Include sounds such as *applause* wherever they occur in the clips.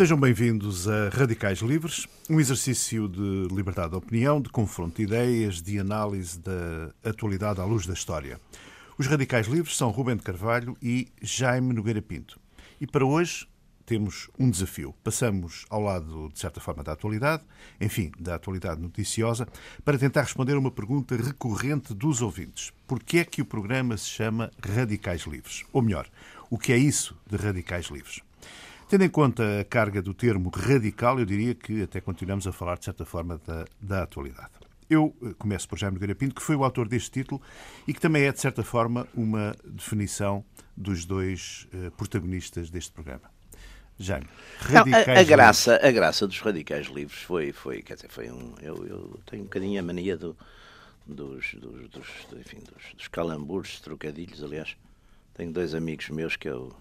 Sejam bem-vindos a Radicais Livres, um exercício de liberdade de opinião, de confronto de ideias, de análise da atualidade à luz da história. Os Radicais Livres são Rubem de Carvalho e Jaime Nogueira Pinto. E para hoje temos um desafio. Passamos ao lado, de certa forma, da atualidade, enfim, da atualidade noticiosa, para tentar responder uma pergunta recorrente dos ouvintes. Por que é que o programa se chama Radicais Livres? Ou melhor, o que é isso de Radicais Livres? Tendo em conta a carga do termo radical, eu diria que até continuamos a falar, de certa forma, da, da atualidade. Eu eh, começo por Jaime Nogueira Pinto, que foi o autor deste título e que também é, de certa forma, uma definição dos dois uh, protagonistas deste programa. Jaime, radicais Não, a, a graça, a graça dos radicais livres foi, foi quer dizer, foi um. Eu, eu tenho um bocadinho a mania do, dos, dos, dos, enfim, dos, dos calambures, trocadilhos. Aliás, tenho dois amigos meus que eu.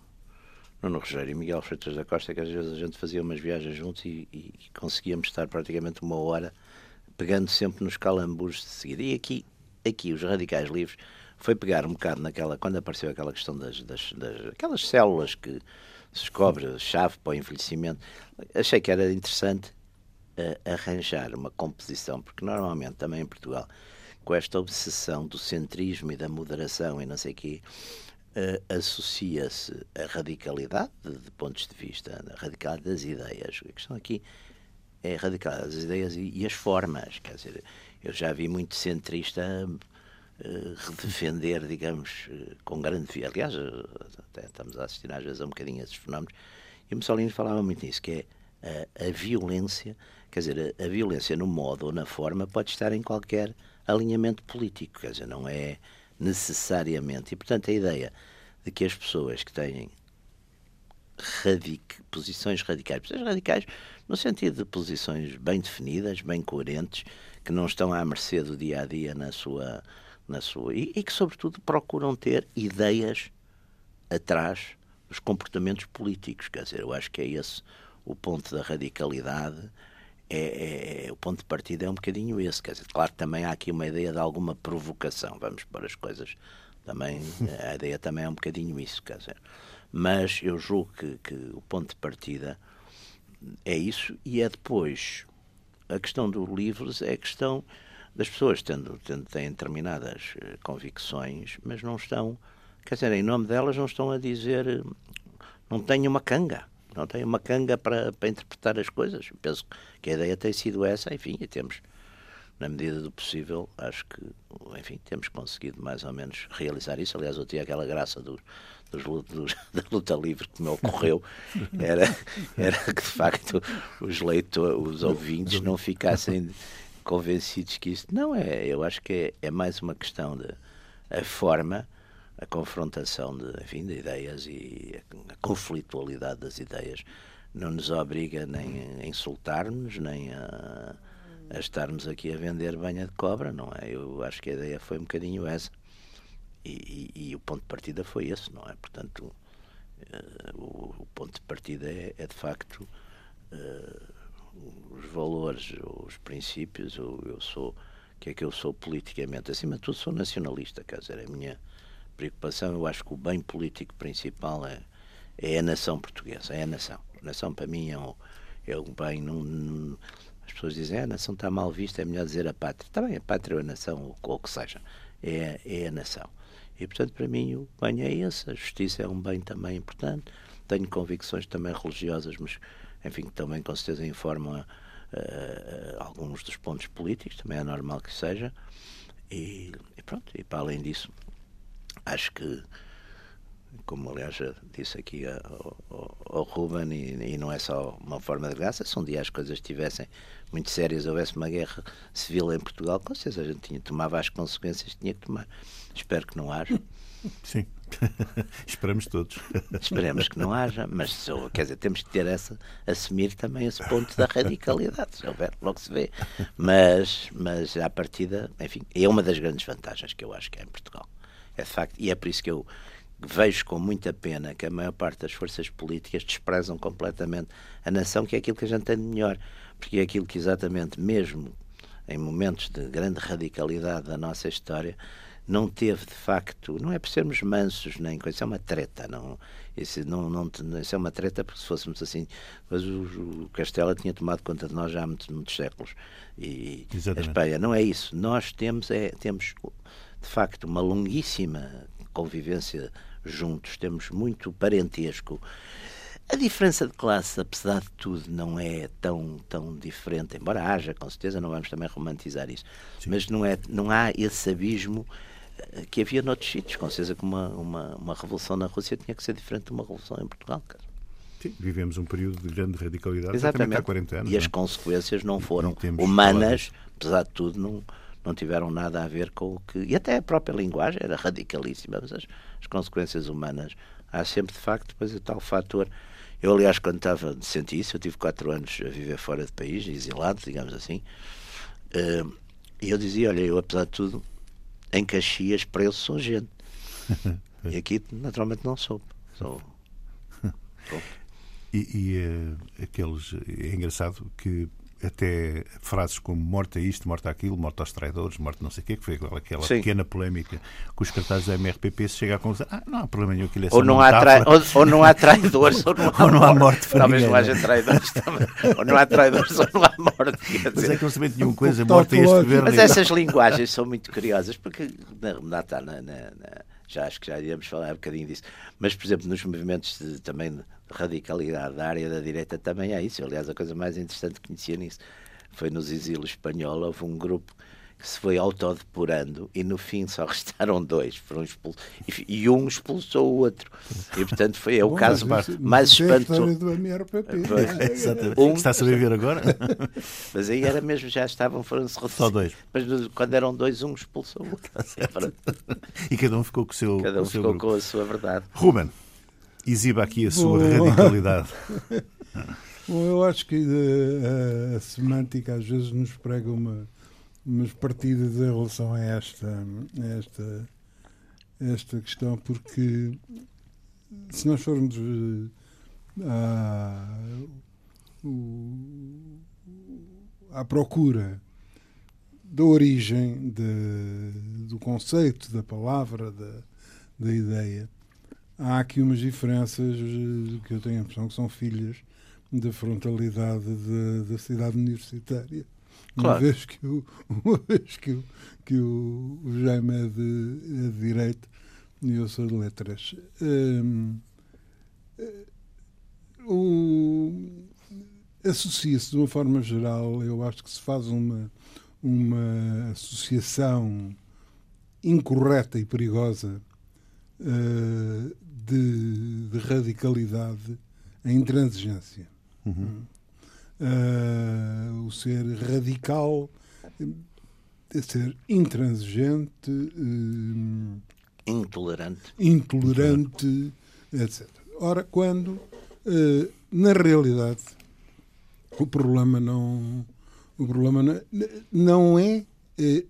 Nuno Rogério e Miguel Freitas da Costa, que às vezes a gente fazia umas viagens juntos e, e, conseguíamos estar praticamente uma hora pegando sempre nos calambures de seguida. E aqui, aqui os radicais livres foi pegar um bocado naquela, quando apareceu aquela questão das, das, das aquelas células que se descobre chave para o envelhecimento, achei que era interessante uh, arranjar uma composição, porque normalmente também em Portugal, com esta obsessão do centrismo e da moderação e não sei o quê, uh, associa-se a radicalidade de, pontos de vista, a radicalidade das ideias. A questão aqui é radicalidade das ideias e, e as formas. Quer dizer, eu já vi muito centrista uh, redefender, digamos, uh, com grande. Aliás, até estamos a assistir às vezes a um bocadinho a esses fenómenos. E o Mussolini falava muito nisso, que é a, a violência, quer dizer, a, a, violência no modo ou na forma pode estar em qualquer alinhamento político, quer dizer, não é necessariamente. E, portanto, a ideia de que as pessoas que têm radic, posições radicais, posições radicais no sentido de posições bem definidas, bem coerentes, que não estão à mercê do dia a dia na sua. Na sua e, e que, sobretudo, procuram ter ideias atrás dos comportamentos políticos. Quer dizer, eu acho que é esse o ponto da radicalidade. É, é, é, o ponto de partida é um bocadinho esse. Quer dizer, claro que também há aqui uma ideia de alguma provocação. Vamos pôr as coisas também. *laughs* A ideia também é um bocadinho isso. Quer dizer, mas eu julgo que, que o ponto de partida é isso e é depois a questão dos livros é a questão das pessoas tendo, tendo têm determinadas eh, convicções, mas não estão, quer dizer, em nome delas não estão a dizer, não têm uma canga, não têm uma canga para, para interpretar as coisas. Penso que a ideia tem sido essa, enfim, e temos, na medida do possível, acho que, enfim, temos conseguido mais ou menos realizar isso. Aliás, eu tinha aquela graça do, dos, dos, *laughs* da luta livre que me ocorreu era, era que de facto os leitores, os ouvintes não ficassem convencidos que isso não é. Eu acho que é, é mais uma questão de a forma, a confrontação de, enfim, de ideias e a, a conflitualidade das ideias não nos obriga nem a insultar-nos, nem a, a estarmos aqui a vender banha de cobra, não é? Eu acho que a ideia foi um bocadinho essa. E, e, e, o ponto de partida foi esse, não é? Portanto, uh, o, o, ponto de partida é, é de facto uh, os valores, os princípios. Eu, eu sou, que é que eu sou politicamente? Acima de tudo, sou nacionalista, quer dizer, a minha preocupação, eu acho que o bem político principal é, é a nação portuguesa, é a nação. A nação, para mim, é um, é um bem. As pessoas dizem ah, a nação está mal vista, é melhor dizer a pátria. Também a pátria ou a nação, ou o que seja, é, é a nação. E, portanto, para mim, o bem é esse. A justiça é um bem também importante. Tenho convicções também religiosas, mas, enfim, também com certeza informam uh, alguns dos pontos políticos, também é normal que seja. E, e, pronto, e para além disso, acho que, como aliás já disse aqui ao, ao, ao Ruben, e, e, não é só uma forma de graça, se um dia as coisas estivessem muito sérias, houvesse uma guerra civil em Portugal, com certeza a gente tinha, tomava as consequências que tinha que tomar. Espero que não haja. *laughs* Sim. *laughs* Esperamos todos. *laughs* Esperemos que não haja, mas quer dizer, temos que ter essa, assumir também esse ponto da radicalidade. Se houver, logo se vê. Mas, mas à partida, enfim, é uma das grandes vantagens que eu acho que há em Portugal. É de facto, e é por isso que eu vejo com muita pena que a maior parte das forças políticas desprezam completamente a nação, que é aquilo que a gente tem de melhor, porque é aquilo que exatamente, mesmo em momentos de grande radicalidade da nossa história, não teve de facto, não é por sermos mansos nem coisa, isso é uma treta, não, isso, não, não, isso é uma treta porque se fôssemos assim, mas o, o Castela tinha tomado conta de nós já há muitos, muitos séculos. E Exatamente. a Espanha, não é isso, nós temos, é, temos de facto uma longuíssima convivência juntos, temos muito parentesco. A diferença de classe, apesar de tudo, não é tão, tão diferente, embora haja, com certeza, não vamos também romantizar isso, Sim. mas não, é, não há esse abismo eh, que havia noutros sítios, com certeza que uma, uma, uma revolução na Rússia tinha que ser diferente de uma revolução em Portugal. Sim, vivemos um período de grande radicalidade Exatamente. há 40 anos. E as é? consequências não foram humanas, apesar de tudo, não, não tiveram nada a ver com o que. E até a própria linguagem era radicalíssima, mas as, as consequências humanas. Há sempre, de facto, depois o tal fator. Eu, aliás, quando estava, senti isso, eu tive quatro anos a viver fora de país, exilado, digamos assim, uh, e eu dizia: olha, eu, apesar de tudo, em Caxias, para eles sou gente. *laughs* e aqui, naturalmente, não sou. sou... *laughs* E, e uh, aqueles. É engraçado que até frases como morte a isto, morte àquilo, morte aos traidores, morte não sei o quê, que foi aquela Sim. pequena polémica com os cartazes da MRPP, se chega a conclusão, ah, não há problema nenhum, aquilo é ou não, há ou, ou, não há traidores, *laughs* ou não há, ou não há morte. Talvez não haja traidores também. Ou não há traidores, ou não há morte. Quer dizer. Mas é que não nenhuma coisa, morte a este governo. Mas essas linguagens são muito curiosas, porque na, na, na, na já acho que já iríamos falar um bocadinho disso. Mas, por exemplo, nos movimentos de, também de radicalidade da área da direita também há isso. Aliás, a coisa mais interessante que conhecia nisso foi nos exílios espanhol, houve um grupo que se foi autodepurando e no fim só *laughs* restaram dois, foram expulsos, e, um expulsou o outro. E portanto foi é o Bom, caso mais, mais espantoso. do MRPP. *laughs* Um, Está a sobreviver agora? *laughs* Mas aí era mesmo, já estavam, foram-se Só dois. Mas quando eram dois, um expulsou o outro. e cada um ficou com o seu Cada um ficou com a sua verdade. Ruben, exiba aqui a sua Bom. radicalidade. Bom, eu acho que a, eh, a, a semântica às vezes nos prega uma umas partidas em relação a esta, esta, esta questão, porque se nós formos eh, à, à procura da origem de, do conceito, da palavra, da, da ideia, há aqui umas diferenças eh, que eu tenho a impressão que são filhas da frontalidade da cidade universitária Claro. Uma vez que o, *laughs* uma vez que o, que o, o Jaime é de, é de Direito e eu sou de Letras. Um, associa-se de uma forma geral, eu acho que se faz uma, uma associação incorreta e perigosa uh, de, de, radicalidade em intransigência. Uhum uh, o ser radical, é ser intransigente, uh, intolerante, intolerante, etc. Ora, quando uh, na realidade o problema não o problema não, não é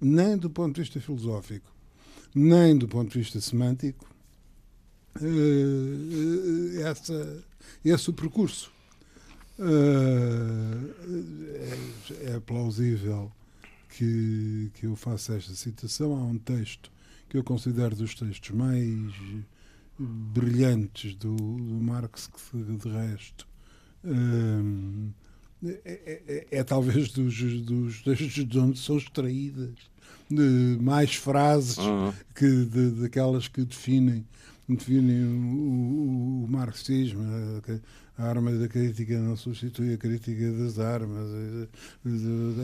nem do ponto de vista filosófico nem do ponto de vista semântico essa, esse o percurso é, é, plausível que, que eu faça esta citação. Há um texto que eu considero dos textos mais brilhantes do, do Marx, que de resto uh, é, é, é, talvez dos, dos textos de onde são extraídas de mais frases uhum. que de, daquelas que definem definem o, o, o marxismo, a arma da crítica não substitui a crítica das armas,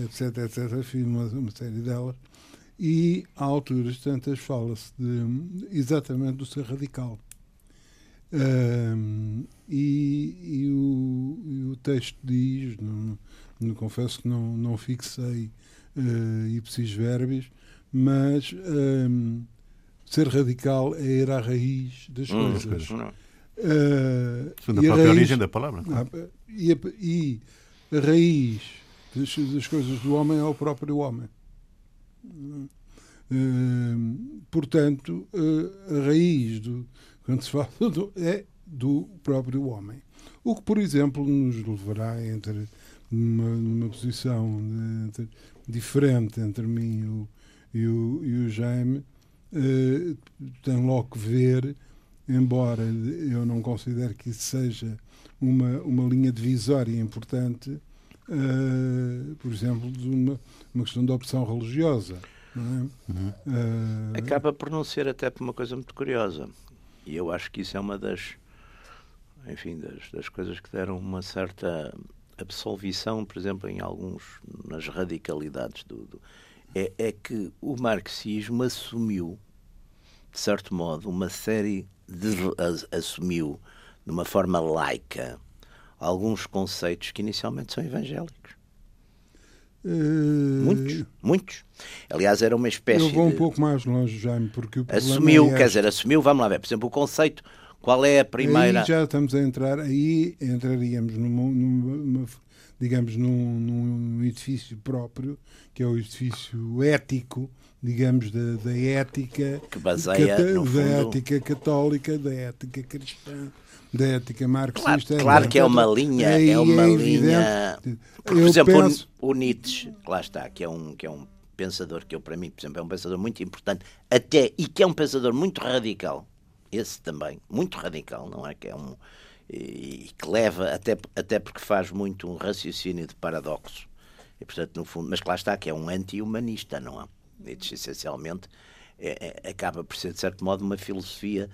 etc, etc, enfim, uma, uma série delas. E, a alturas tantas, fala-se exatamente do ser radical. Um, e, e, o, e, o, texto diz, não, não, confesso que não, não fixei uh, ipsis verbis, mas um, ser radical é ir à raiz das hum, coisas. Não. Uh, Segundo a própria a raiz, origem da palavra. Ah, e, a, e, a, raiz das, das, coisas do homem é o próprio homem. Uh, portanto, uh, a raiz do, quando se fala do, é do próprio homem. O que, por exemplo, nos levará entre numa, numa posição de, entre, diferente entre mim e o, e o, e o Jaime uh, tem logo que ver, embora eu não considere que isso seja uma, uma linha divisória importante, uh, por exemplo, de uma, uma questão de opção religiosa. É? Uhum. Uh, Acaba por não ser até por uma coisa muito curiosa. E eu acho que isso é uma das, enfim, das, das coisas que deram uma certa absolvição, por exemplo, em alguns, nas radicalidades do, do é, é que o marxismo assumiu, de certo modo, uma série. Assumiu de uma forma laica alguns conceitos que inicialmente são evangélicos. Uh... Muitos, muitos. Aliás, era uma espécie. Eu vou um de... pouco mais longe, Jaime, porque o Assumiu, é quer dizer, assumiu, vamos lá ver, por exemplo, o conceito. Qual é a primeira. Aí já estamos a entrar, aí entraríamos numa, numa digamos, num, num edifício próprio, que é o edifício ético, digamos, da, da ética. Que baseia, cata, da ética católica, da ética cristã da ética marxista. Claro, claro que é uma linha, é uma é linha. Por exemplo, penso... o Nietzsche, lá está, que é um que é um pensador que eu para mim, por exemplo, é um pensador muito importante, até e que é um pensador muito radical. Esse também, muito radical, não é que é um e que leva, até, até porque faz muito um raciocínio de paradoxo. E, portanto, no fundo, mas que lá está, que é um anti-humanista, não é? Nietzsche, essencialmente, é, é, acaba por ser, de certo modo, uma filosofia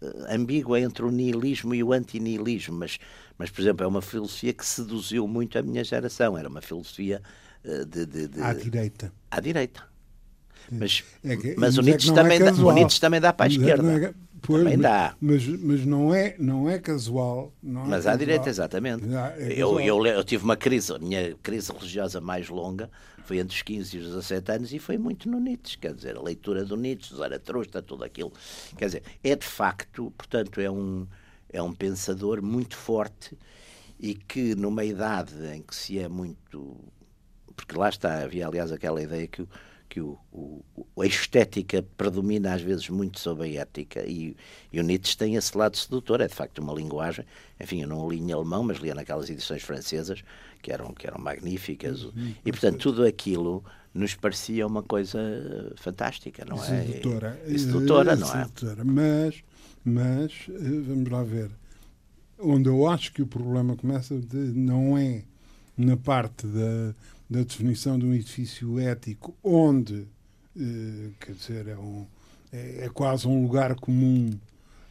uh, ambígua entre o nihilismo e o antinihilismo, mas, mas, por exemplo, é uma filosofia que seduziu muito a minha geração. Era uma filosofia uh, de, de, de, À direita. À direita. Mas, é que, mas, o, Nietzsche é também dá, o Nietzsche também dá para a esquerda. É, Pois, Também dá. Mas, mas não, é, não é casual. Não é mas à direita, exatamente. É eu, eu, eu, tive uma crise, a minha crise religiosa mais longa foi entre os 15 e os 17 anos e foi muito no Nietzsche. Quer dizer, a leitura do Nietzsche, Zaratustra, tudo aquilo. Quer dizer, é de facto, portanto, é um, é um pensador muito forte e que numa idade em que se é muito. Porque lá está, havia aliás aquela ideia que que o, o, a estética predomina às vezes muito sobre a ética e, e, o Nietzsche tem esse lado sedutor, é de facto uma linguagem, enfim, eu não li em alemão, mas lia naquelas edições francesas que eram, que eram magníficas uhum, e portanto tudo aquilo nos parecia uma coisa fantástica, não é? Sedutora. E, sedutora, não é? Sedutora. Mas, mas, eh, vamos lá ver, onde eu acho que o problema começa de, não é na parte da da definição de um edifício ético onde, eh, quer dizer, é, um, é, é, quase um lugar comum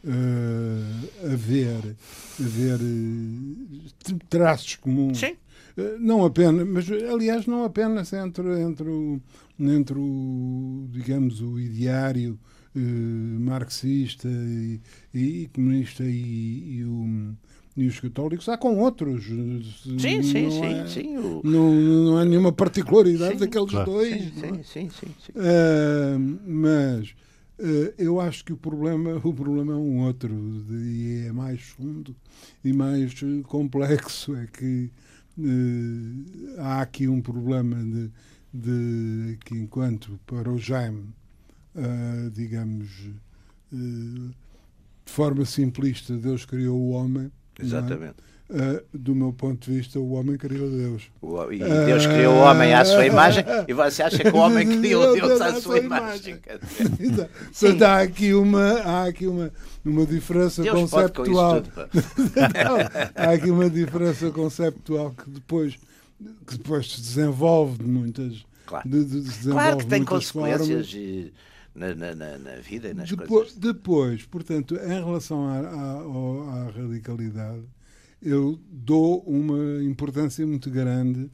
eh, haver, haver eh, traços comuns. Sim. Não apenas, mas aliás não apenas entre, entre, o, entre o, digamos, o ideário marxista e, e, comunista e, e o e os católicos há com outros. Sim, não sim, sim, é, sim. O... Não, não há nenhuma particularidade sim, daqueles claro. dois. Sim, sim, é? sim, sim, sim. Uh, mas uh, eu acho que o problema, *laughs* o problema é um outro e é mais fundo e mais complexo. É que uh, há aqui um problema de, de que enquanto para o Jaime, digamos, de forma simplista, Deus criou o homem? Exatamente. Uh, do meu ponto de vista, o homem criou Deus. E Deus criou o homem à sua imagem e você acha que o homem criou Deus à sua imagem. *laughs* Portanto, há aqui uma, há aqui uma, uma diferença Deus conceptual. *laughs* Não, há aqui uma diferença conceptual que depois, que depois se desenvolve de muitas. Claro, de, de, claro que tem consequências. E na, na, na vida e nas depois, coisas. Depois, portanto, em relação à, à, à, radicalidade, eu dou uma importância muito grande.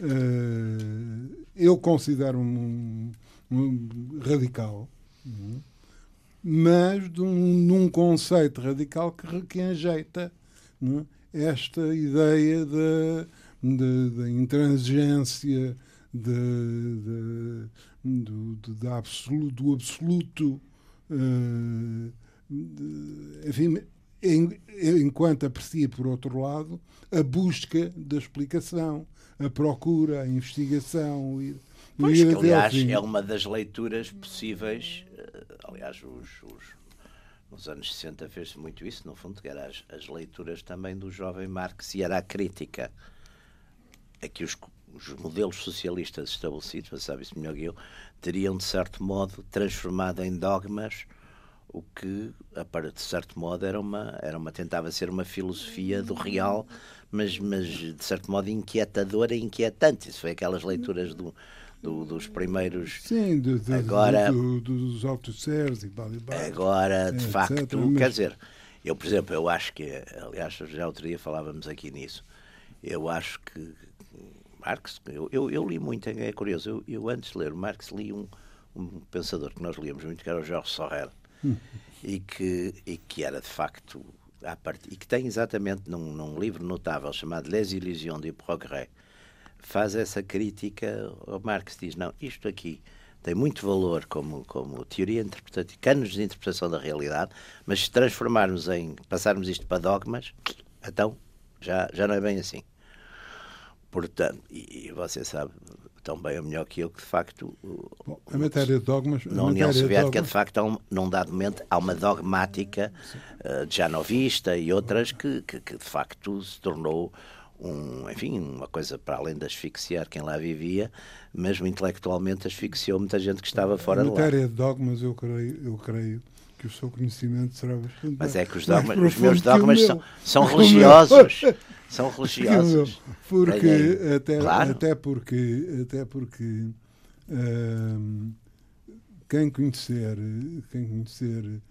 Uh, eu considero-me um, um, radical, um, mas de um, num conceito radical que, que enjeita é? esta ideia da, intransigência, de, do, do, absoluto, do absoluto uh, de, enfim, em, enquanto aprecia, por outro lado, a busca da explicação, a procura, a investigação. Ir, pois, que, aliás, é uma das leituras possíveis. Uh, aliás, os, os, nos anos 60 fez-se muito isso, no fundo, que eram as, as leituras também do jovem Marx e era a crítica a que os os modelos socialistas estabelecidos, você sabe isso melhor que eu, teriam, de certo modo, transformado em dogmas o que, de certo modo, era uma, era uma tentava ser uma filosofia do real, mas, mas de certo modo inquietadora e inquietante. Isso foi aquelas leituras do, do, dos primeiros. Sim, do, do, agora, do, dos autosserves e Agora, de é, facto, mas... quer dizer, eu, por exemplo, eu acho que, aliás, já outro dia falávamos aqui nisso, eu acho que Marx, eu, eu, eu li muito, é curioso, eu, eu, antes de ler Marx li um, um pensador que nós líamos muito, que era o Georges Sorel, hum. e, que, e que era de facto, part... e que tem exatamente num, num livro notável chamado Les Illusions du Progrès, faz essa crítica Marx, diz, não, isto aqui tem muito valor como, como teoria interpretativa, canos de interpretação da realidade, mas se transformarmos em, passarmos isto para dogmas, então já, já não é bem assim. Portanto, e, e você sabe tão bem ou melhor que eu que de facto Bom, a matéria de dogmas na União Soviética de, de facto há um, num dado momento há uma dogmática uh, de Janovista e outras que, que, que, de facto se tornou um, enfim, uma coisa para além de asfixiar quem lá vivia, mesmo intelectualmente asfixiou muita gente que estava fora de lá. A matéria de dogmas, eu creio, eu creio que o seu conhecimento será bastante Mas é que os, dogmas, os meus dogmas são, são *laughs* religiosos. São religiosos. Porque, até, claro. até porque, até porque hum, quem conhecer, quem conhecer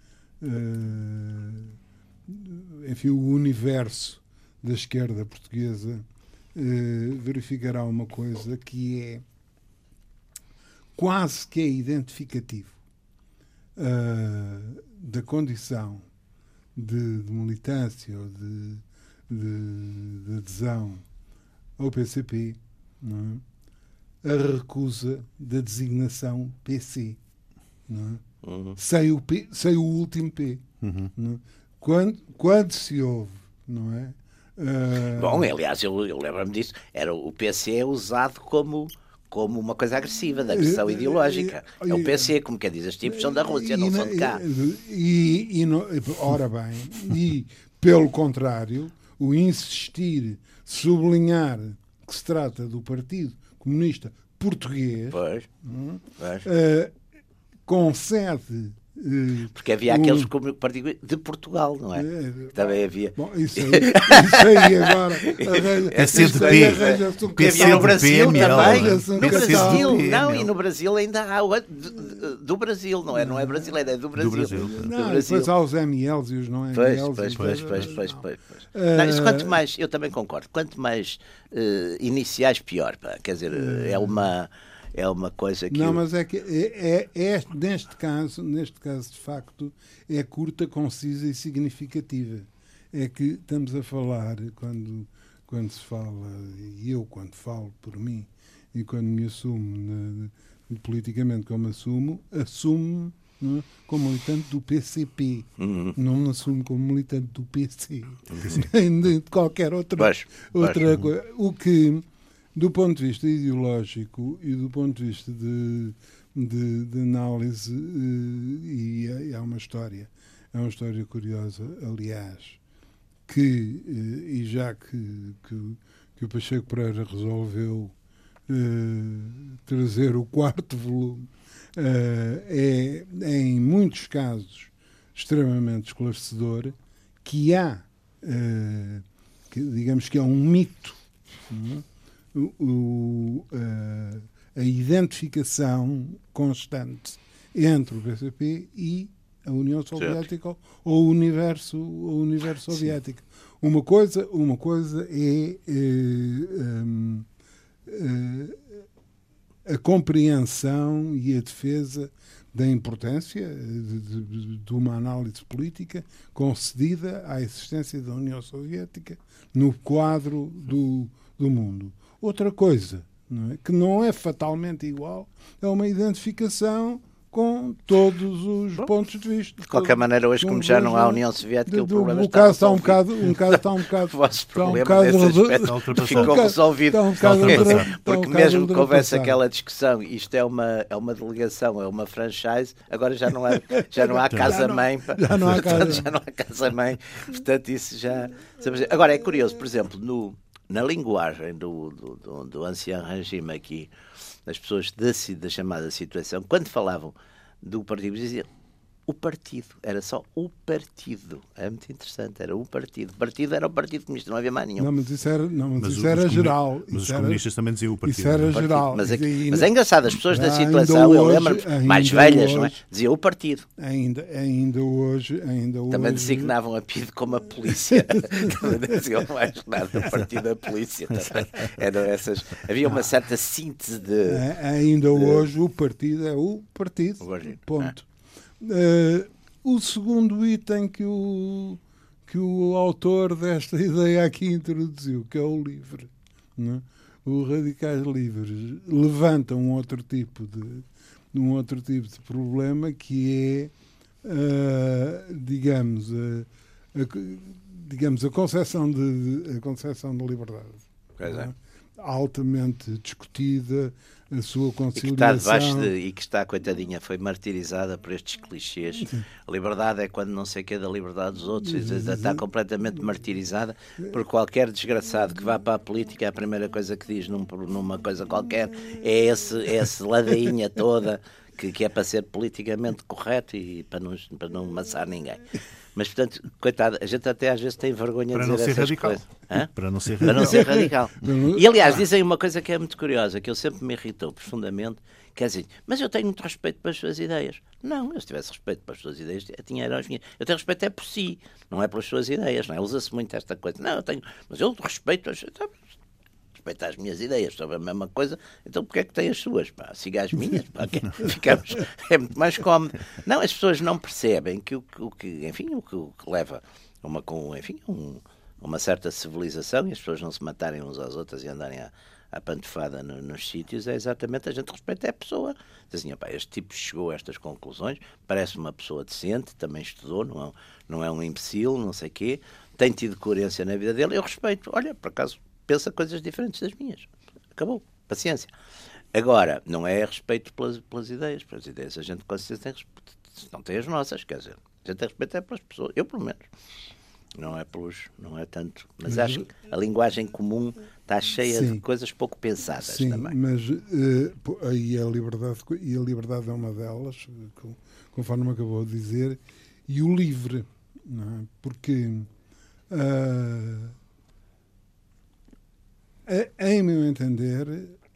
hum, enfim, o universo da esquerda portuguesa uh, verificará uma coisa que é quase que é identificativo uh, da condição de, de, militância ou de, de, de adesão ao PCP, é? a recusa da designação PC. É? Uhum. Sem, o P, sem o último P. Uhum. É? Quando, quando se ouve, não é? Uh... Bom, aliás, eu, eu lembro-me disso. Era o PC é usado como como uma coisa agressiva, da agressão ideológica. É o PC, como quer dizer, os tipos são da Rússia, não são de cá. E, e, ora bem, e pelo contrário, o insistir, sublinhar que se trata do Partido Comunista Português, pois, hum, pois. Uh, concede porque havia aqueles como partido de Portugal, não é? é Também havia. Bom, isso, aí, isso aí agora. É CDP. Havia no Brasil também. No Brasil, não, e no Brasil ainda há o do Brasil, não é? Não é brasileiro, é do Brasil. Do Brasil. Não, depois há os MLs e os não MLs. Pois, pois, pois, pois, pois. Não, isso quanto mais, eu também concordo, quanto mais uh, iniciais, pior. Pá. Quer dizer, é uma é uma coisa que. Não, eu... mas é que é, é, é, neste caso, neste caso de facto, é curta, concisa e significativa. É que estamos a falar quando quando se fala e eu quando falo por mim e quando me assumo na, politicamente como assumo, assumo é? como militante do PCP. Uhum. Não me assumo como militante do PC. *laughs* Nem de qualquer outra, baixo, outra baixo. coisa. O que do ponto de vista ideológico e do ponto de vista de, de, de análise, eh, e, há uma história, é uma história curiosa, aliás, que, eh, e já que, que, que o Pacheco Pereira resolveu uh, trazer o quarto volume, é, é, em muitos casos, extremamente esclarecedor, que há, que, digamos que é um mito, é? O, a, a identificação constante entre o PCP e a União Soviética certo. ou o universo, o universo soviético. Uma coisa, uma coisa é, é, é, a compreensão e a defesa da importância de, de, de, uma análise política concedida à existência da União Soviética no quadro do, do mundo. Outra coisa, não é? que não é fatalmente igual, é uma identificação com todos os pontos de vista. De qualquer maneira, hoje, como já não há União Soviética, de, o problema o está caso está um bocado, *laughs* um caso está um bocado, o vosso problema um bocado ficou resolvido. Um porque, porque mesmo que houvesse aquela discussão, isto é uma, é uma delegação, é uma franchise, agora já não há, já não há *laughs* casa-mãe. *laughs* Já, não há casa. já não há casa-mãe. Portanto, isso já... Agora, é curioso, por exemplo, no na linguagem do, do, do, do ancião regime aqui, as pessoas da, da chamada situação, quando falavam do partido, diziam o partido, era só o partido. É muito interessante, era o partido. O partido era o Partido Comunista, não havia mais nenhum. Não, mas isso era, não, mas mas isso era geral. Mas os comunistas também diziam o partido. Isso era geral. Mas, aqui, ainda, mas, é engraçado, as pessoas da situação, eu lembro mais velhas, hoje, não é? Diziam o partido. Ainda, ainda hoje, ainda Também hoje... designavam a PIDE como a polícia. *laughs* também diziam mais nada, o partido da polícia. Também. Eram essas, havia uma certa síntese de... É, ainda de... hoje o partido é o partido. O ponto. É. Uh, o segundo item que o, que o autor desta *laughs* ideia aqui introduziu, que é o livre. Né? Os radicais livres levantam um outro tipo de, um outro tipo de problema que é, uh, digamos, a, a, digamos, a concepção de, a concepção de liberdade. Pois é. Altamente discutida, a sua conciliação. E que está debaixo de, e que está, coitadinha, foi martirizada por estes clichês. A liberdade é quando não sei o que é da liberdade dos outros. Está completamente martirizada por qualquer desgraçado que vá para a política. A primeira coisa que diz num, numa coisa qualquer é esse, é essa ladainha toda que, que é para ser politicamente correto e para não, para não amassar ninguém. Mas, portanto, coitado, a gente até às vezes tem vergonha para de dizer não ser radical. coisas. Hã? Para não ser radical. Para não ser radical. *laughs* E, aliás, dizem uma coisa que é muito curiosa, que eu sempre me irritou profundamente, que é assim, mas eu tenho muito respeito pelas suas ideias. Não, eu se tivesse respeito pelas suas ideias, eu tinha as minhas. Eu tenho respeito é por si, não é pelas suas ideias, não é? Usa-se muito esta coisa. Não, eu tenho, mas eu respeito as respeita as minhas ideias sobre a mesma coisa, então porque é que tem as suas? Pá, siga as minhas, pá, que *laughs* ficamos, é muito mais cómodo. Não, as pessoas não percebem que o, o que, enfim, o que, o que leva a uma, com, enfim, um, uma certa civilização e as pessoas não se matarem uns às outras e andarem a, a pantofada no, nos sítios é exatamente a gente respeita a pessoa. Diz assim, este tipo chegou a estas conclusões, parece uma pessoa decente, também estudou, não é, não é um imbecil, não sei quê, tem tido coerência na vida dele, eu respeito. Olha, por acaso pensa coisas diferentes das minhas. Acabou. Paciência. Agora, não é respeito pelas, pelas ideias. Pelas ideias a gente com certeza tem respeito. Não tem as nossas, quer dizer. A gente tem respeito é pelas pessoas. Eu, pelo menos. Não é pelos. Não é tanto. Mas acho que a linguagem comum está cheia sim, de coisas pouco pensadas sim, também. Mas uh, aí a liberdade, e a liberdade é uma delas, conforme acabou de dizer, e o livre. É? Porque. Uh, em meu entender,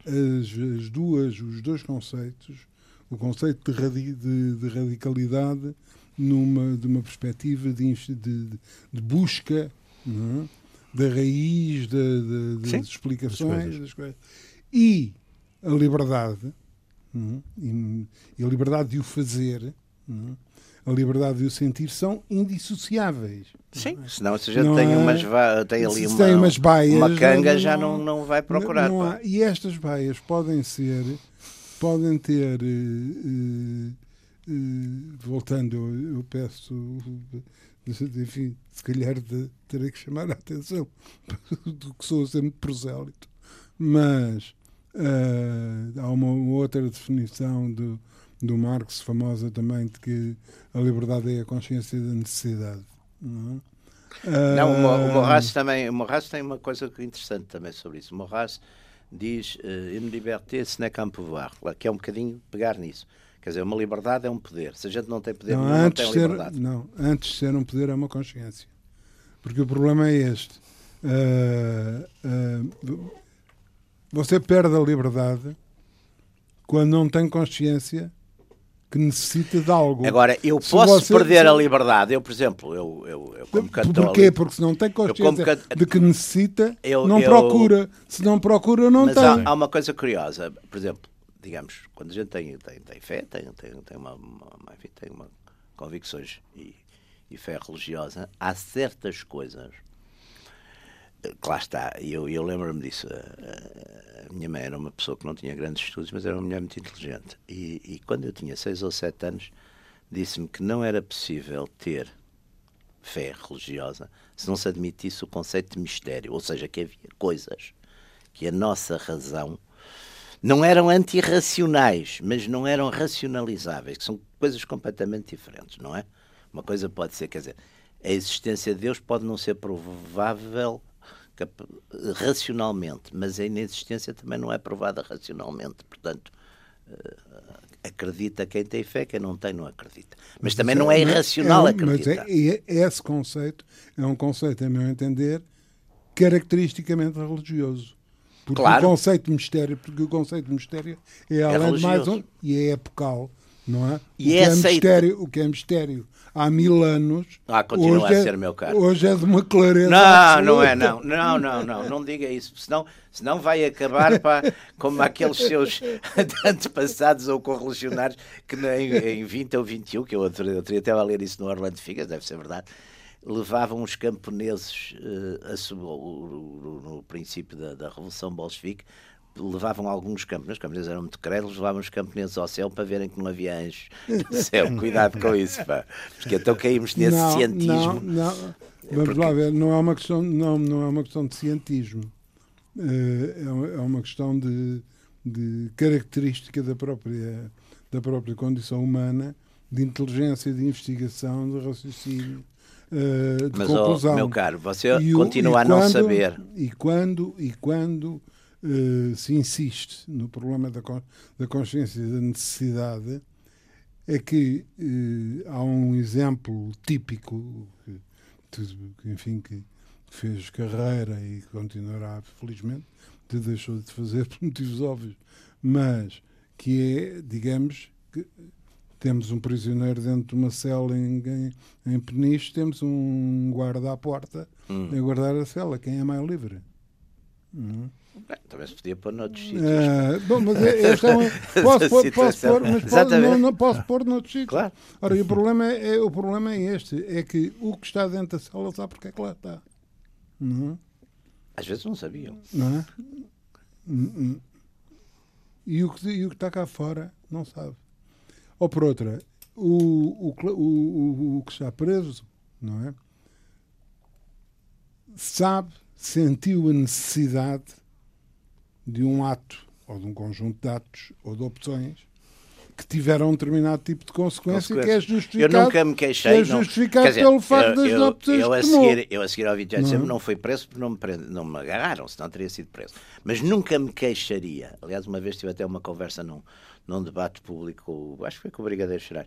as, as, duas, os dois conceitos, o conceito de, radi, de, de radicalidade numa, de uma perspectiva de, de, de busca é? da raiz de, das explicações das coisas. e a liberdade é? e, e, a liberdade de o fazer é? A liberdade de o sentir são indissociáveis. Sim, senão se a gente tem, é... umas, tem ali uma, tem umas baias, uma canga, não, já não, não vai procurar. Não há, e estas baias podem ser, podem ter, uh, uh, voltando, eu peço, enfim, se calhar de, terei que chamar a atenção *laughs* do que sou sempre prosélito, mas uh, há uma outra definição do do Marx, famosa também, de que a liberdade é a consciência da necessidade. Não, é? não o, o Morras também, o Morras tem uma coisa interessante também sobre isso. O Morras diz uh, une liberté ce n'est qu'un pouvoir, que é um bocadinho pegar nisso. Quer dizer, uma liberdade é um poder. Se a gente não tem poder, não, não tem ser, liberdade. Não, antes de ser um poder é uma consciência. Porque o problema é este. Uh, uh, você perde a liberdade quando não tem consciência que necessita de algo. Agora, eu se posso você, perder se... a liberdade. Eu, por exemplo, eu, eu, eu como católico... Porquê? Porque se não tem consciência de que necessita, eu, não eu... procura. Se não procura, não Mas tem. Há, há, uma coisa curiosa. Por exemplo, digamos, quando a gente tem, tem, tem fé, tem, tem, tem, uma, uma, enfim, tem uma convicções e, e fé religiosa, há certas coisas que lá está, eu, eu lembro-me disso. A, a, minha mãe era uma pessoa que não tinha grandes estudos, mas era uma mulher muito inteligente. E, e quando eu tinha seis ou sete anos, disse-me que não era possível ter fé religiosa se não se admitisse o conceito de mistério, ou seja, que havia coisas que a nossa razão não eram antirracionais, mas não eram racionalizáveis, que são coisas completamente diferentes, não é? Uma coisa pode ser, quer dizer, a existência de Deus pode não ser provável racionalmente, mas a inexistência também não é provada racionalmente. Portanto, eh, acredita quem tem fé, quem não tem não acredita. Mas também não é irracional é, acreditar. Mas é, é, esse conceito é um conceito, a meu entender, caracteristicamente religioso. Porque claro. o conceito de mistério, porque o conceito de mistério é, é além de mais um, e é epocal, não é? E o, é que é mistério, o que é mistério há mil anos. Ah, continua hoje a é- ser, meu caro. Hoje é de uma clareza. Não, absoluta. não é, não. Não, não, não. Não diga isso. Senão, senão vai acabar pá, como aqueles seus *laughs* antepassados ou correligionários que em, em 20 ou 21, que eu outro até a ler isso no Orlando Figas, deve ser verdade, levavam os camponeses uh, a, no, no princípio da, da Revolução Bolchevique levavam alguns camponeses, os camponeses eram muito crédulos, levavam os camponeses ao céu para verem que não havia anjos no *laughs* céu. Cuidado com isso, pá. Porque então caímos nesse não, cientismo. Não, não. Vamos Porque... lá ver, não é uma questão, não, não é uma questão de cientismo. É uma questão de, de característica da própria, da própria condição humana, de inteligência, de investigação, de raciocínio. De Mas, conclusão. Oh, meu caro, você e continua a não quando, saber. E quando, e quando uh, se insiste no problema da, da consciência e da necessidade, é que uh, há um exemplo típico que, que, enfim, que fez carreira e continuará, felizmente, te deixou de fazer *laughs* por motivos óbvios, mas que é, digamos, que temos um prisioneiro dentro de uma cela em, em, em Peniche, temos um guarda à porta hum. a guardar a cela. Quem é mais livre? Hum. Também se podia pôr noutros sítios. É, bom, mas este é *laughs* um, posso, pôr, posso pôr, mas posso, não, não, posso pôr noutros sítios. *laughs* Claro. Ora, e o problema é, é, o problema é este: é que o que está dentro da sala sabe porque é que lá está. Não? É? Às vezes não sabiam. Não é? Hum, hum. E o, que, e o que está cá fora não sabe. Ou por outra, o, o, o, o que está preso, não é? Sabe, sentiu a necessidade de um ato, ou de um conjunto de atos, ou de opções, que tiveram um determinado tipo de consequência, que é justificado, eu nunca me queixei, é justificado não, dizer, pelo facto das eu, opções eu, a que seguir, eu a seguir ao 28 de setembro não fui preso porque não me, prende, não me agarraram, senão teria sido preso. Mas nunca me queixaria. Aliás, uma vez tive até uma conversa num, num debate público, acho que foi com o Brigadeiro Xerai,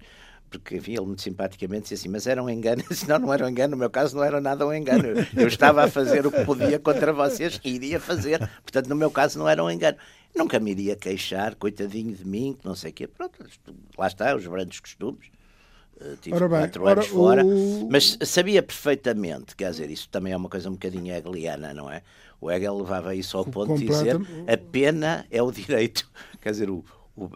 porque enfim, ele muito simpaticamente disse assim, mas era um engano, *laughs* senão não era um engano, no meu caso não era nada um engano, eu estava a fazer o que podia contra vocês e iria fazer, portanto no meu caso não era um engano. Nunca me iria queixar, coitadinho de mim, que não sei o quê, pronto, lá está, os grandes costumes. Uh, tive ora bem, quatro anos fora, o... mas sabia perfeitamente, quer dizer, isso também é uma coisa um bocadinho hegeliana, não é? O Hegel levava isso ao ponto de dizer a pena é o direito, *laughs* quer dizer, o,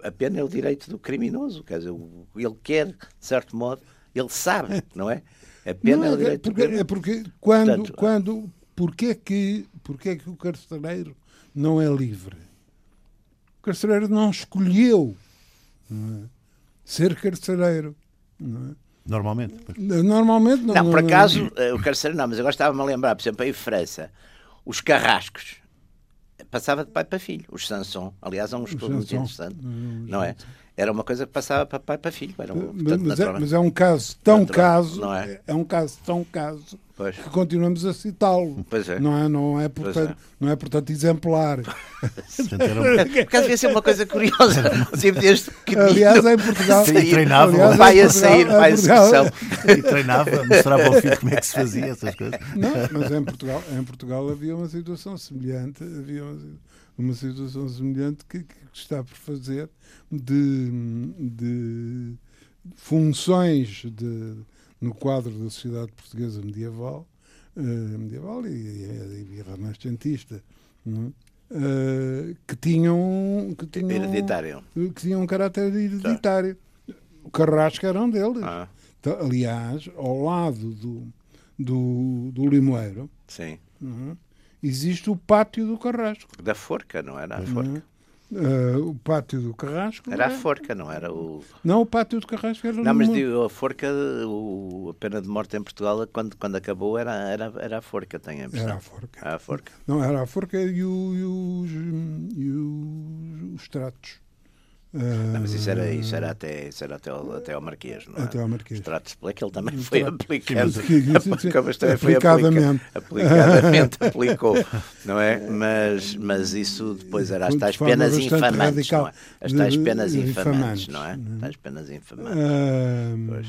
a pena é o direito do criminoso, quer dizer, ele quer, de certo modo, ele sabe, não é? A pena não, é o direito porque, do criminoso. É porque quando, Portanto, quando porque é que porque é que o carcereiro não é livre? O carcereiro não escolheu não é? ser carcereiro, não é? Normalmente. Normalmente não. Não, por acaso, não... o carcereiro não, mas agora estava-me a lembrar, por exemplo, em França, os carrascos passava de pai para filho. Os Sanson, aliás, é um estudo muito interessante, não é? Era uma coisa que passava para pai para filho. Era um, portanto, mas, é, mas, é, um caso tão natural, caso, não é? é um caso tão caso Pois. que continuamos a citá-lo. Pois é. Não é, não é, portanto, é. Não é portanto exemplar. Porque às vezes é uma coisa curiosa. Sempre desde aliás, em Portugal. Sair, treinava. Aliás, vai a sair, vai a execução. E treinava, mostrava ao filho como é que se fazia essas coisas. Não, mas em Portugal, em Portugal havia uma situação semelhante. Havia uma, uma situação semelhante que, que está por fazer de, de funções de no quadro da sociedade portuguesa medieval, uh, medieval e, e, e renascentista, uh, que tinham que tinham, hereditário. que tinham um caráter hereditário. Tá. O Carrasco era um deles. Ah. Então, aliás, ao lado do, do, do Limoeiro, Sim. Existe o pátio do Carrasco. Da Forca, não era a Forca? Uh, o pátio do Carrasco. Era a forca, não era o. Não, o pátio do Carrasco era Não, mas digo, a forca, o, a pena de morte em Portugal, quando, quando acabou, era, era, era a forca, tenho a impressão. Era a forca. Era a forca. Não, era a forca e, o, e, os, e os, os tratos. Não, mas isso era, isso era até, isso era até, ao, até ao Marquês, não é? Até ao Marquês. Os tratos de ele também foi aplicando. Sim, mas- *laughs* Mas também foi aplicadamente. aplica- aplicadamente aplicou, não é? Mas, mas isso depois era as tais penas infamantes, não é? As tais penas infamantes, não é? Tais penas infamantes. Ah, Pois.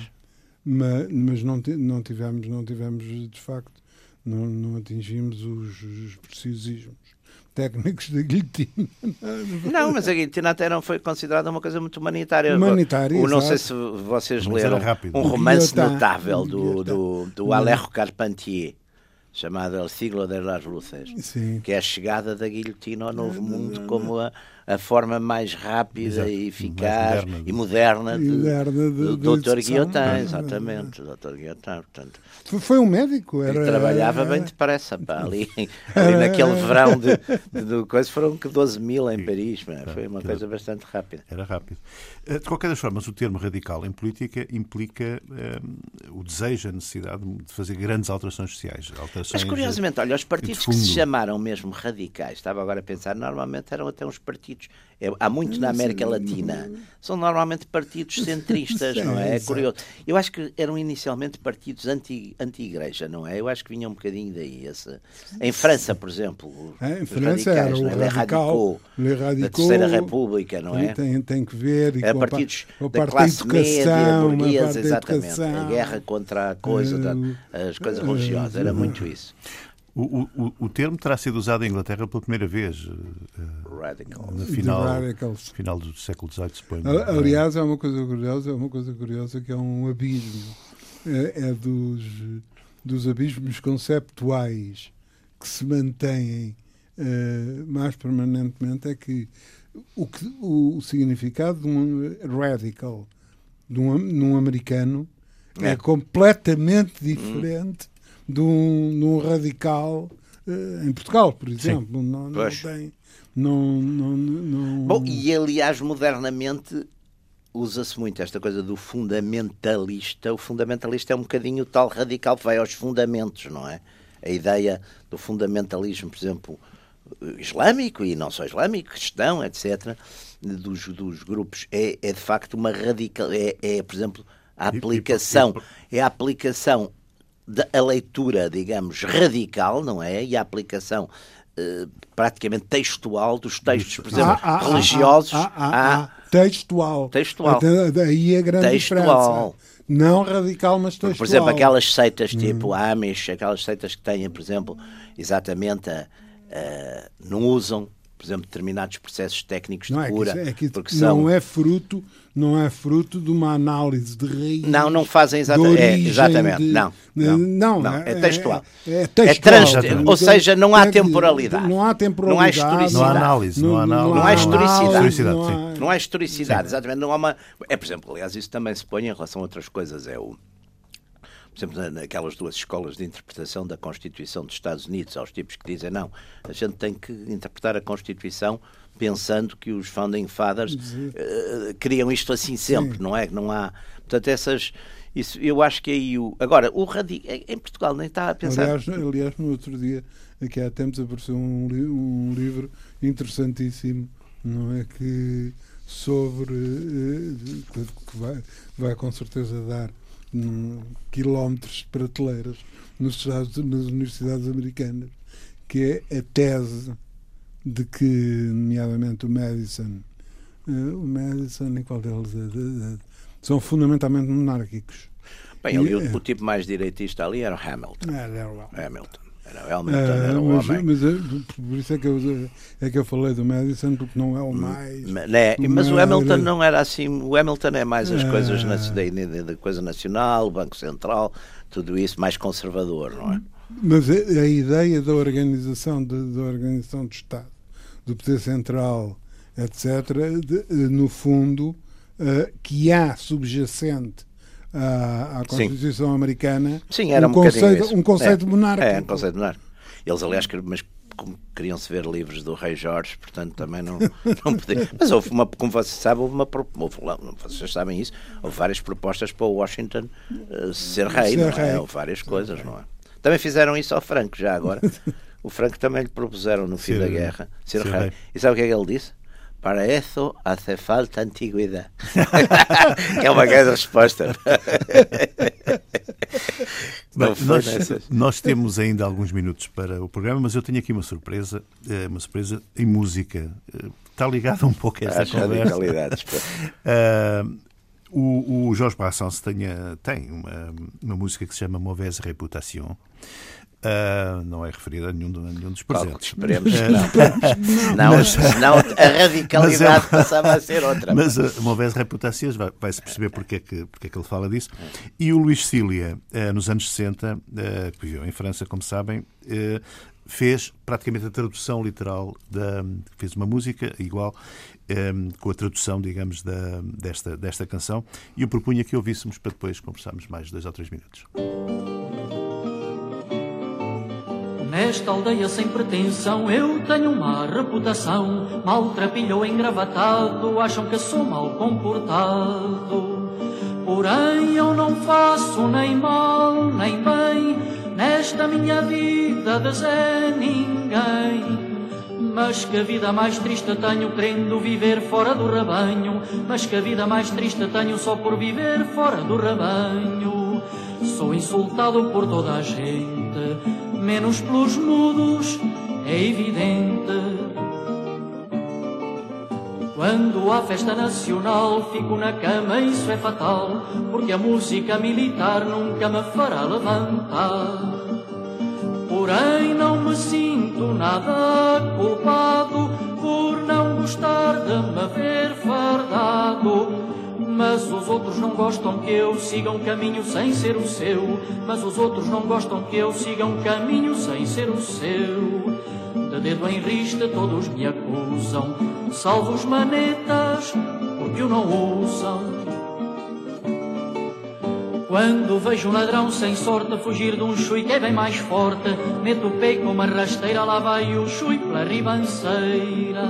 ma- mas não, não tivemos, não tivemos de facto, não, não atingimos os, os preciosismos técnicos da guilhotina. Não, mas a guilhotina até não foi considerada uma coisa muito humanitária. Humanitária, O, não sei se vocês Mas era leram rápido. um romance guilhotin. notável do, do, do. Alejo Carpentier, chamado El Siglo de las Luces. Sim. que é a chegada da guilhotina ao novo mundo como a, a forma mais rápida Exato. e eficaz moderna. e moderna de, moderna de- do Dr. Guilhotin, exatamente. Dr. Guilhotin, portanto, Foi, foi um médico, ele era. trabalhava bem depressa, pá, ali, ali naquele verão de, de, de coisa, foram que 12 mil em Paris, pá, foi uma coisa bastante rápida. Era rápido. Eh, De qualquer das formas, o termo radical em política implica eh, o desejo, a necessidade de fazer grandes alterações sociais. Alterações, Mas curiosamente, olha, os partidos que se chamaram mesmo radicais, estava agora a pensar, normalmente eram até uns partidos, é, há muito na América Latina, são normalmente partidos *laughs* centristas, não é? É curioso. Eu acho que eram inicialmente partidos anti- anti-igreja, não é? Eu acho que vinha um bocadinho daí. Esse... Em França, por exemplo, É, em França radicais, era o é? Radical, radicaux, Les da radicaux, Terceira República, não é? Tem, tem que ver. E É com a pa- partidos a da classe média, educação, a burguesa, exatamente. A guerra contra a coisa, Eh, as coisas religiosas, era muito isso. O, o- o- termo terá sido usado em Inglaterra pela primeira vez, eh, Radical. no The final, radicals. final do século XVIII, suponho. Aliás, é uma coisa curiosa, é uma coisa curiosa que é um abismo. É, é dos, dos abismos conceptuais que se mantêm eh, mais permanentemente é que o, que, o, o significado de um radical de um, num americano é, É. completamente diferente de, um, de um radical eh, em Portugal, por exemplo. Não, não tem. Não, não, não, Bom, e aliás, modernamente usa-se muito esta coisa do fundamentalista. O fundamentalista é um bocadinho o tal radical que vai aos fundamentos, não é? A ideia do fundamentalismo, por exemplo, islâmico e não só islâmico, cristão, etc., dos, dos grupos, é, é de facto uma radical. É, é, por exemplo, a aplicação. É a aplicação a leitura, digamos, radical, não é? E a aplicação eh, praticamente textual dos textos, por exemplo, Ah, ah, ah, religiosos ah, ah, ah, textual. Textual. Daí a grande Textual. diferença. Não radical, mas textual. Por exemplo, aquelas Hum. seitas tipo Amish, aquelas seitas que têm, por exemplo, exatamente a, a- não usam, por exemplo, determinados processos técnicos de Não é que, cura, isso- é que porque não são é fruto, não é fruto de uma análise de raiz. não, não fazem exatamente, é, exatamente, de- não, de- não, não, é, textual. É, é É textual. trans- ou seja, não há temporalidade. Não há temporalidade. Não há historicidade. Não há análise, não há análise. Não há historicidade. Historicidade, não há- Não há historicidade, exatamente. Não há uma... É, por exemplo, aliás, isso também se põe em relação a outras coisas. É o. Por exemplo, na- naquelas duas escolas de interpretação da Constituição dos Estados Unidos, aos tipos que dizem não, a gente tem que interpretar a Constituição pensando que os Founding Fathers eh, criam isto assim sempre, Sim. não é? Não há. Portanto, essas. Isso, eu acho que aí o. Agora, o radi... em Portugal nem está a pensar. Aliás, aliás, no outro dia, aqui há tempos, apareceu um, li- um livro interessantíssimo, não é? Que sobre. eh, que vai, vai com certeza dar quilómetros de prateleiras nos Estados, nas universidades americanas, que é a tese de que, nomeadamente, o Madison, eh, o Madison e qual deles é, são fundamentalmente monárquicos. Bem, ali, E- o, o tipo mais direitista ali era o Hamilton. Ah, é, well. Hamilton. Era o Hamilton, Ah, era o mas, homem. mas é, por isso é que, eu, é que eu falei do Madison, porque não é o mais. Ma- né, Mas o Hamilton não era assim. O Hamilton é mais as Ah. coisas na, da, da coisa nacional, o Banco Central, tudo isso mais conservador, não é? Mas a, a ideia da organização, de, da organização do Estado, do poder central, etc., de, eh, no fundo, eh, que há subjacente à, à Sim. Constituição Americana Sim, era um, um, bocadinho conceito, isso. um conceito é, monárquico. É, um conceito monárquico. Eles, aliás, mas como queriam-se ver livros do Rei Jorge, portanto também não, *laughs* não podiam. Mas houve uma, como vocês sabem, houve uma, houve vocês sabem isso, houve várias propostas para o Washington eh, ser rei, Ser não é? rei. Houve várias coisas, não é? Também fizeram isso ao Franco, já agora. *laughs* O Franco também lhe propuseram no fim Ser- da guerra ser, ser rei. rei. E sabe o que é que ele disse? Para isso hace falta antiguidade. *laughs* é uma grande resposta. *laughs* Bem, nós, nós, temos ainda alguns minutos para o programa, mas eu tenho aqui uma surpresa, eh, uma surpresa em música. Eh, está ligada um pouco a esta Acho conversa. Uh, *laughs* o, o Jorge Brassens tenha, tem uma, uma música que se chama Mauvaise Réputation. Uh, não é referida a nenhum, a nenhum dos presentes. esperemos que não. *laughs* não, mas, senão a radicalidade é, passava a ser outra. Mas a Mauvaise Reputações vai-se vai perceber porque é, que, porque é que ele fala disso. E o Luís Cília, uh, nos anos 60, uh, que viveu em França, como sabem, fez praticamente a tradução literal da. fez uma música igual, um, com a tradução, digamos, da, desta, desta canção. E eu propunha que ouvíssemos para depois conversarmos mais dois ou três minutos. Nesta aldeia sem pretensão eu tenho uma reputação. Maltrapilho ou engravatado, acham que sou mal comportado. Porém eu não faço nem mal nem bem nesta minha vida de Zé ninguém. Mas que vida mais triste tenho querendo viver fora do rebanho. Mas que vida mais triste tenho só por viver fora do rebanho. Sou insultado por toda a gente menos pelos mudos, é evidente. Quando há festa nacional, fico na cama, isso é fatal, porque a música militar nunca me fará levantar. Porém, não me sinto nada culpado por não gostar de me ver fardado mas os outros não gostam que eu siga um caminho sem ser o seu. Mas os outros não gostam que eu siga um caminho sem ser o seu. De dedo em rista todos me acusam, salvo os manetas, porque o não usam. Quando vejo um ladrão sem sorte fugir de um chui que é bem mais forte, meto o pé com uma rasteira, lá vai o chui pela ribanceira.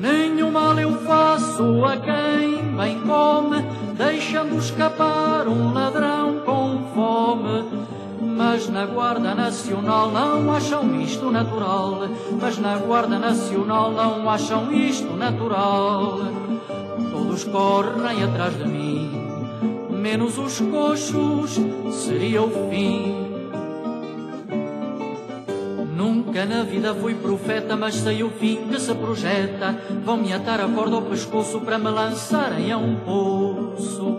Nenhum mal eu faço a quem bem come, deixando escapar um ladrão com fome. Mas na Guarda Nacional não acham isto natural. Mas na Guarda Nacional não acham isto natural. Todos correm atrás de mim, menos os coxos, seria o fim. Na vida fui profeta, mas sei o fim que se projeta. Vão-me atar a corda ao pescoço para me lançarem a um poço.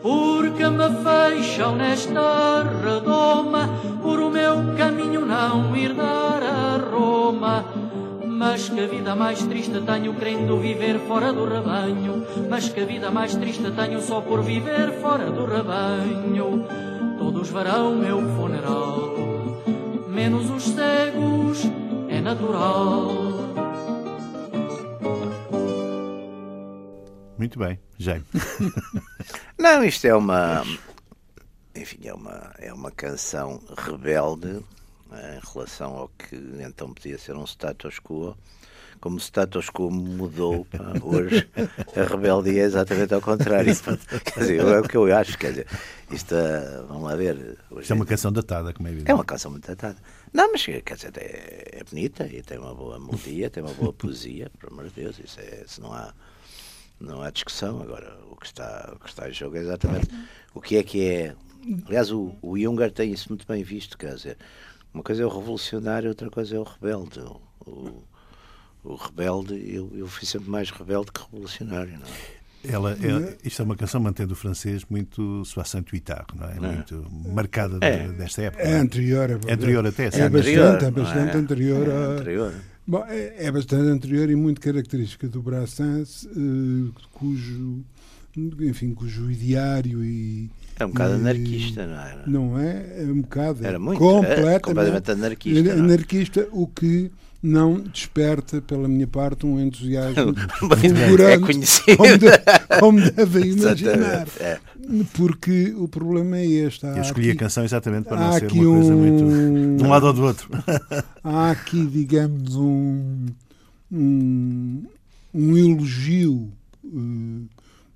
Porque me fecham nesta redoma, por o meu caminho não ir dar a Roma. Mas que vida mais triste tenho querendo viver fora do rebanho. Mas que vida mais triste tenho só por viver fora do rebanho. Todos verão meu funeral menos os cegos, é natural. Muito bem, Jaime. *laughs* Não, isto é uma. Enfim, é uma, é uma canção rebelde né, em relação ao que então podia ser um status quo como o status quo mudou, hoje a rebeldia é exatamente ao contrário. quer dizer, é o que eu acho, quer dizer, isto, vamos lá ver. Isto é uma canção datada, como é evidente. É uma canção muito datada. Não, mas quer dizer, é, é bonita e tem uma boa melodia, tem uma boa poesia, por amor de Deus, isso, é, isso não há não há discussão. Agora, o que está, o que está em jogo é exatamente o que é que é. Aliás, o, o Junger tem isso muito bem visto, quer dizer, uma coisa é o revolucionário, outra coisa é o rebelde. O, o, o rebelde, eu, eu fui sempre mais rebelde que revolucionário, não é? Ela, é, isto é uma canção mantendo o francês muito soixante huitard, não é? é? Muito marcada é. desta época. É anterior. É, é anterior até. É, bastante, é bastante anterior. A, anterior. Bom, é, é, bastante anterior e muito característica do Brassens, uh, cujo, enfim, cujo ideário e é um bocado e, anarquista, não era? Não é? É um bocado. Era muito. Completamente, completamente anarquista. Anarquista, o que não desperta, pela minha parte, um entusiasmo *laughs* fulgurante, é como, de, como devem *laughs* imaginar. É. Porque o problema é este. Eu escolhi aqui, a canção exatamente para não ser uma coisa um, muito de um lado ou do outro. *laughs* Há aqui, digamos, um, um, um elogio uh,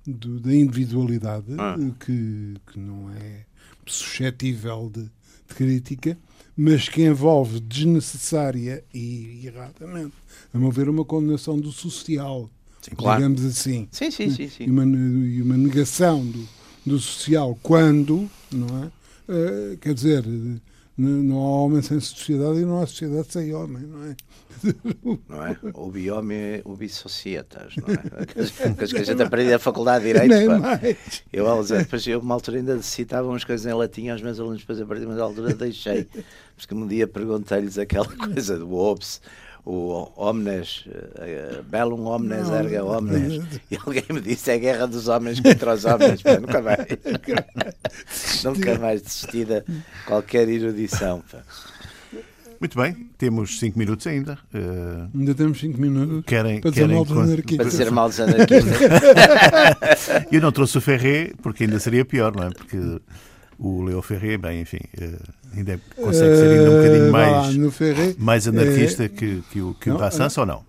do, da individualidade ah. uh, que, que não é suscetível de, de crítica mas que envolve desnecessária e erradamente, a meu ver, uma condenação do social, Sim, claro. digamos assim. Sim, sim, sim. sim. E, uma, e uma negação do, do social quando, não é? Uh, quer dizer, não há homem sem sociedade e não há sociedade sem homem, não é? Não é? Ubi homem, ubi societas, não é? *laughs* Coisas que a gente aprende na faculdade de *laughs* Direito. Nem mais. Eu, depois, eu, uma altura, ainda citava umas coisas em latim aos meus alunos, depois, a partir de uma altura, deixei. Porque um dia perguntei-lhes aquela *laughs* coisa do ops o Omnes, uh, Bellum Omnes não, erga Omnes, *laughs* e alguém me disse é a guerra dos homens contra os homens, pá, nunca mais, *laughs* nunca mais desistida qualquer erudição. Pá. Muito bem, temos 5 minutos ainda. Uh, ainda temos 5 minutos querem, para dizer mal dos anarquistas. Para dizer mal dos *laughs* anarquistas. Eu não trouxe o Ferré, porque ainda seria pior, não é? Porque o Leo Ferré, bem, enfim, uh, ainda consegue ser ainda um bocadinho eh, mais, Ferré, mais anarquista que, que o, que não, o Brassens, ou não?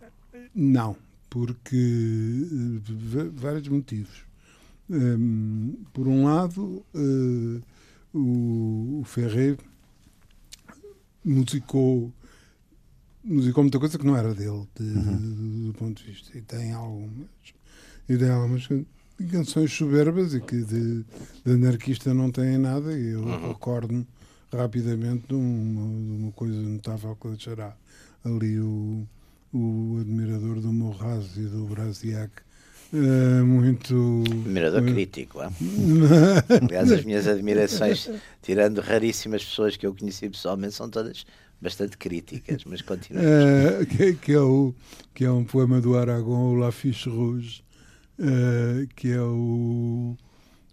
Não, porque vários motivos. Um, por um lado, o, o Ferré musicou musicou muita coisa que não era dele de, uhum. do ponto de vista e tem algumas e tem algumas canções soberbas e que de, de anarquista não têm nada e eu uhum. recordo-me rapidamente de uma, de uma, coisa notável que deixará ali o, o admirador do Morraz e do Brasiac uh, muito admirador crítico é? *laughs* aliás as minhas admirações tirando raríssimas pessoas que eu conheci pessoalmente são todas bastante críticas mas continuamos uh, que, que, é o que é um poema do Aragon o La Fiche Rouge uh, que é o,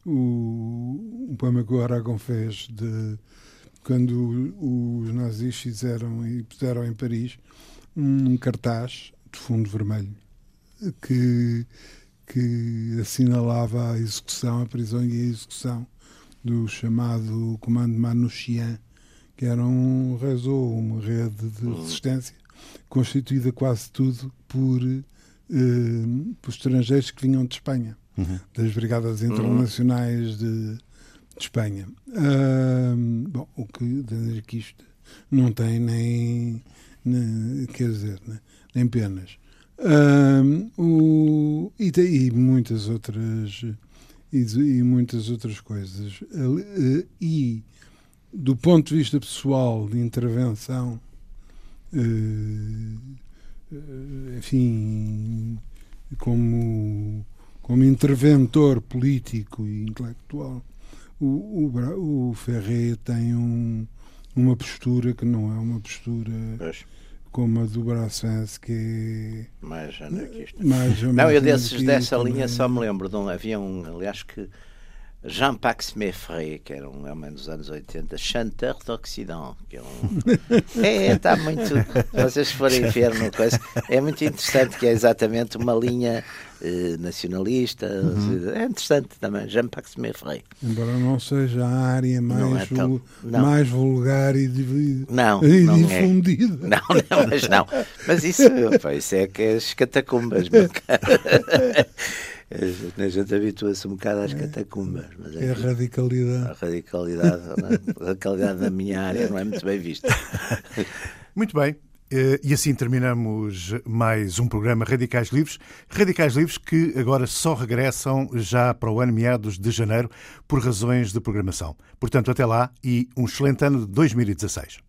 o, um poema que o Aragon fez de quando os nazis fizeram e puseram em Paris um cartaz de fundo vermelho que, que assinalava a execução, a prisão e a execução do chamado Comando Manouchian, que era um réseau, uma rede de resistência, constituída quase tudo por uh, por estrangeiros que vinham de Espanha, uhum. das Brigadas Internacionais de, de Espanha. Uh, bom, o que de anarquista não tem nem, nem quer dizer, nem, nem penas. Uh, o, e, e muitas outras e, e, muitas outras coisas. E do ponto de vista pessoal de intervenção, eh, enfim, como, como interventor político e intelectual, o, o, o Ferré tem um, uma postura que não é uma postura pois. como a do Brassens, que é mais anarquista. Mais, não, eu desses, dessa linha só me lembro de um, havia um, aliás, que Jean-Pax Meffray, que era um homem dos anos 80, chanteur d'Occident, que é um. *laughs* É, está muito. Se vocês forem ver coisa, é muito interessante, que é exatamente uma linha eh, nacionalista. Uhum. É interessante também, Jean-Pax Meffray. Embora não seja a área mais, é tão, mais vulgar e, não, e não é. difundida. É. Não, não, mas não. Mas isso, *laughs* pá, isso é que é as catacumbas, meu cara. *laughs* A gente habitua-se um bocado às catacumbas. Mas é, é a radicalidade. A radicalidade, é? a *laughs* radicalidade da minha área não é muito bem vista. *laughs* Muito bem. Eh, e assim terminamos mais um programa Radicais Livres. Radicais Livres que agora só regressam já para o ano meados de janeiro por razões de programação. Portanto, até lá e um excelente ano de 2016.